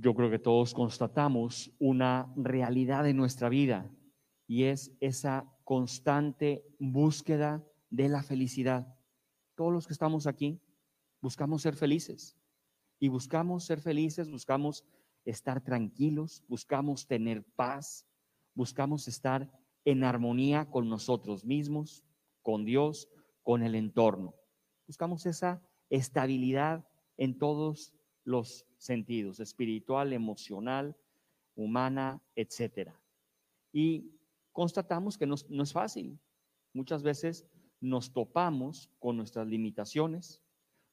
yo creo que todos constatamos una realidad en nuestra vida y es esa constante búsqueda de la felicidad. Todos los que estamos aquí buscamos ser felices y buscamos ser felices, buscamos estar tranquilos, buscamos tener paz, buscamos estar en armonía con nosotros mismos, con Dios, con el entorno. Buscamos esa estabilidad en todos los sentidos, espiritual, emocional, humana, etcétera. Y constatamos que no, no es fácil. Muchas veces nos topamos con nuestras limitaciones,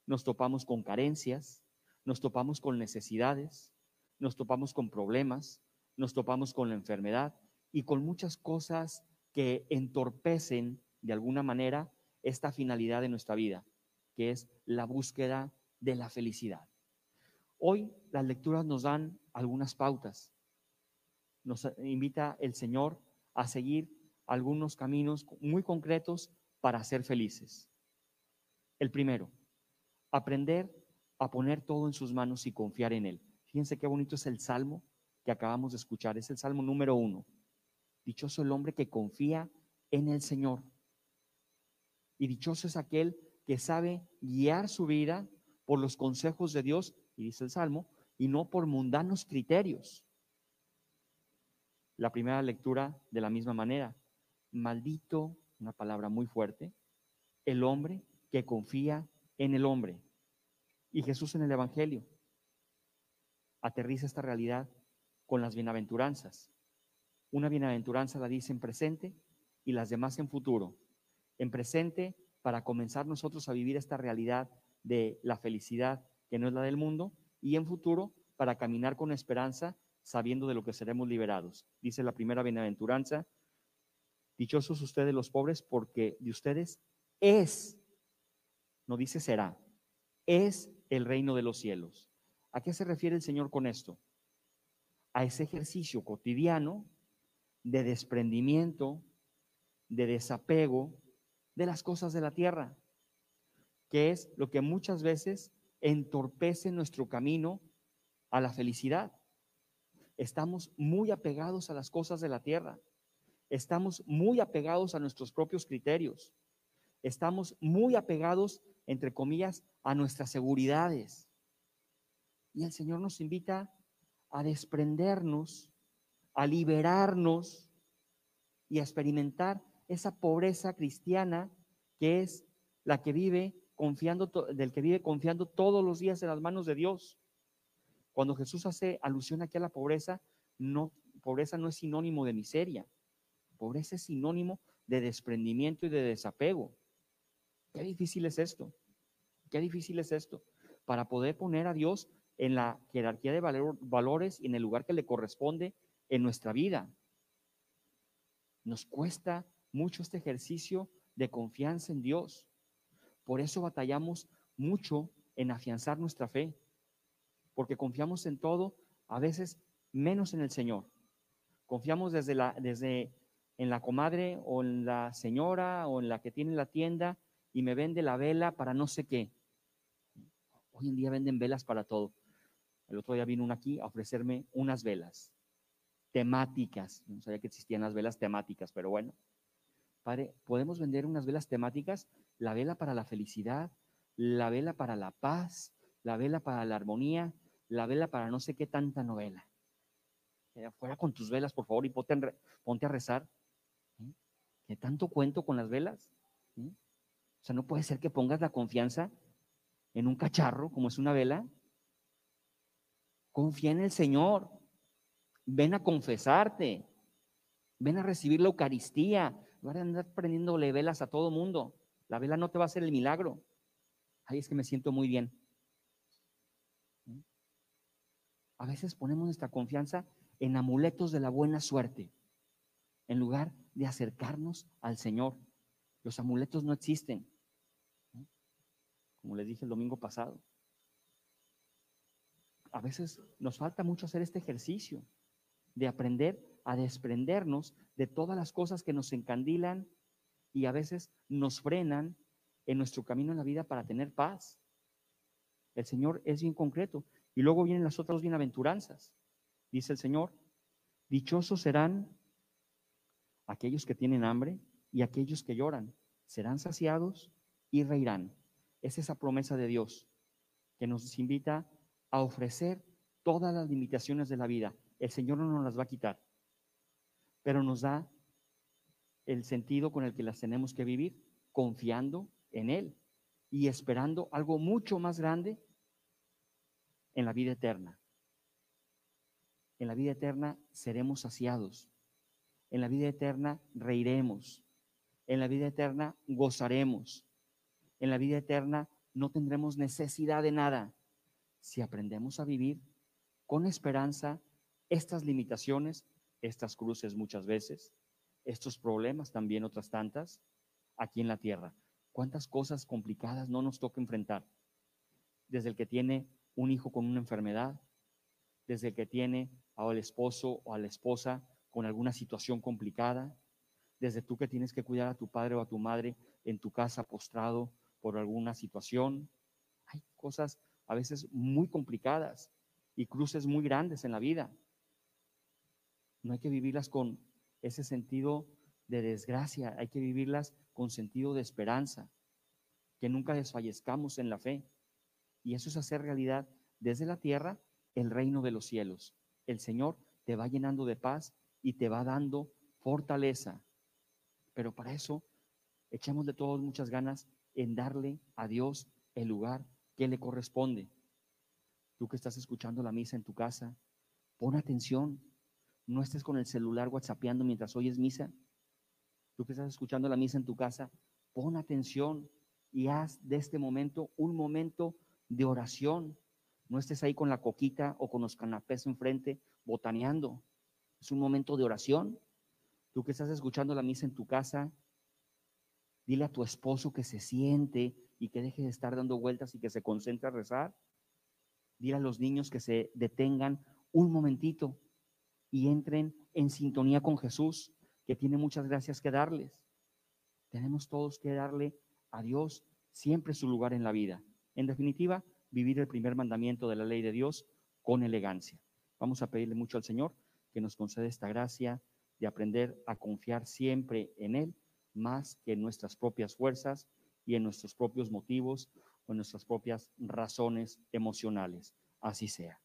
nos topamos con carencias, nos topamos con necesidades, nos topamos con problemas, nos topamos con la enfermedad y con muchas cosas que entorpecen de alguna manera esta finalidad de nuestra vida, que es la búsqueda de la felicidad. Hoy las lecturas nos dan algunas pautas. Nos invita el Señor a seguir algunos caminos muy concretos para ser felices. El primero, aprender a poner todo en sus manos y confiar en Él. Fíjense qué bonito es el salmo que acabamos de escuchar. Es el salmo número uno. Dichoso el hombre que confía en el Señor. Y dichoso es aquel que sabe guiar su vida por los consejos de Dios, y dice el salmo, y no por mundanos criterios. La primera lectura de la misma manera. Maldito, una palabra muy fuerte, el hombre que confía en el hombre. Y Jesús en el Evangelio aterriza esta realidad con las bienaventuranzas. Una bienaventuranza la dice en presente y las demás en futuro. En presente, para comenzar nosotros a vivir esta realidad de la felicidad que no es la del mundo, y en futuro, para caminar con esperanza, sabiendo de lo que seremos liberados. Dice la primera bienaventuranza, dichosos ustedes los pobres, porque de ustedes es, no dice será, es el reino de los cielos. ¿A qué se refiere el Señor con esto? A ese ejercicio cotidiano de desprendimiento, de desapego de las cosas de la tierra, que es lo que muchas veces entorpece nuestro camino a la felicidad. Estamos muy apegados a las cosas de la tierra, estamos muy apegados a nuestros propios criterios, estamos muy apegados, entre comillas, a nuestras seguridades. Y el Señor nos invita a desprendernos, a liberarnos y a experimentar esa pobreza cristiana que es la que vive confiando, del que vive confiando todos los días en las manos de Dios. Cuando Jesús hace alusión aquí a la pobreza, no, pobreza no es sinónimo de miseria. Pobreza es sinónimo de desprendimiento y de desapego. Qué difícil es esto. Qué difícil es esto. Para poder poner a Dios en la jerarquía de valores y en el lugar que le corresponde en nuestra vida. Nos cuesta mucho este ejercicio de confianza en Dios. Por eso batallamos mucho en afianzar nuestra fe, porque confiamos en todo, a veces menos en el Señor. Confiamos desde la desde en la comadre o en la señora o en la que tiene la tienda y me vende la vela para no sé qué. Hoy en día venden velas para todo. El otro día vino una aquí a ofrecerme unas velas temáticas. No sabía que existían las velas temáticas, pero bueno. Padre, podemos vender unas velas temáticas, la vela para la felicidad, la vela para la paz, la vela para la armonía, la vela para no sé qué tanta novela. Eh, fuera con tus velas, por favor, y ponte a, rezar. ¿Qué tanto cuento con las velas? O sea, no puede ser que pongas la confianza en un cacharro como es una vela Confía en el Señor. Ven a confesarte. Ven a recibir la Eucaristía. No van a andar prendiéndole velas a todo mundo. La vela no te va a hacer el milagro. Ahí es que me siento muy bien. A veces ponemos nuestra confianza en amuletos de la buena suerte, en lugar de acercarnos al Señor. Los amuletos no existen, como les dije el domingo pasado a veces nos falta mucho hacer este ejercicio de aprender a desprendernos de todas las cosas que nos encandilan y a veces nos frenan en nuestro camino en la vida para tener paz. El Señor es bien concreto. Y luego vienen las otras bienaventuranzas. Dice el Señor, dichosos serán aquellos que tienen hambre y aquellos que lloran. Serán saciados y reirán. Es esa promesa de Dios que nos invita a ofrecer todas las limitaciones de la vida. El Señor no nos las va a quitar, pero nos da el sentido con el que las tenemos que vivir, confiando en Él y esperando algo mucho más grande en la vida eterna. En la vida eterna seremos saciados. En la vida eterna reiremos. En la vida eterna gozaremos. En la vida eterna no tendremos necesidad de nada si aprendemos a vivir con esperanza estas limitaciones, estas cruces muchas veces, estos problemas también otras tantas, aquí en la tierra. ¿Cuántas cosas complicadas no nos toca enfrentar? Desde el que tiene un hijo con una enfermedad, desde el que tiene al esposo o a la esposa con alguna situación complicada, desde tú que tienes que cuidar a tu padre o a tu madre en tu casa postrado por alguna situación. Hay cosas a veces muy complicadas y cruces muy grandes en la vida. No hay que vivirlas con ese sentido de desgracia, hay que vivirlas con sentido de esperanza, que nunca desfallezcamos en la fe. Y eso es hacer realidad desde la tierra el reino de los cielos. El Señor te va llenando de paz y te va dando fortaleza. Pero para eso echamos de todos muchas ganas en darle a Dios el lugar que le corresponde. Tú que estás escuchando la misa en tu casa, pon atención. No estés con el celular whatsappeando mientras oyes misa. Tú que estás escuchando la misa en tu casa, pon atención y haz de este momento un momento de oración. No estés ahí con la coquita o con los canapés enfrente botaneando. Es un momento de oración. Tú que estás escuchando la misa en tu casa, dile a tu esposo que se siente y que deje de estar dando vueltas y que se concentre a rezar. Dile a los niños que se detengan un momentito y entren en sintonía con Jesús, que tiene muchas gracias que darles. Tenemos todos que darle a Dios siempre su lugar en la vida. En definitiva, vivir el primer mandamiento de la ley de Dios con elegancia. Vamos a pedirle mucho al Señor que nos conceda esta gracia de aprender a confiar siempre en Él, más que en nuestras propias fuerzas y en nuestros propios motivos o en nuestras propias razones emocionales. Así sea.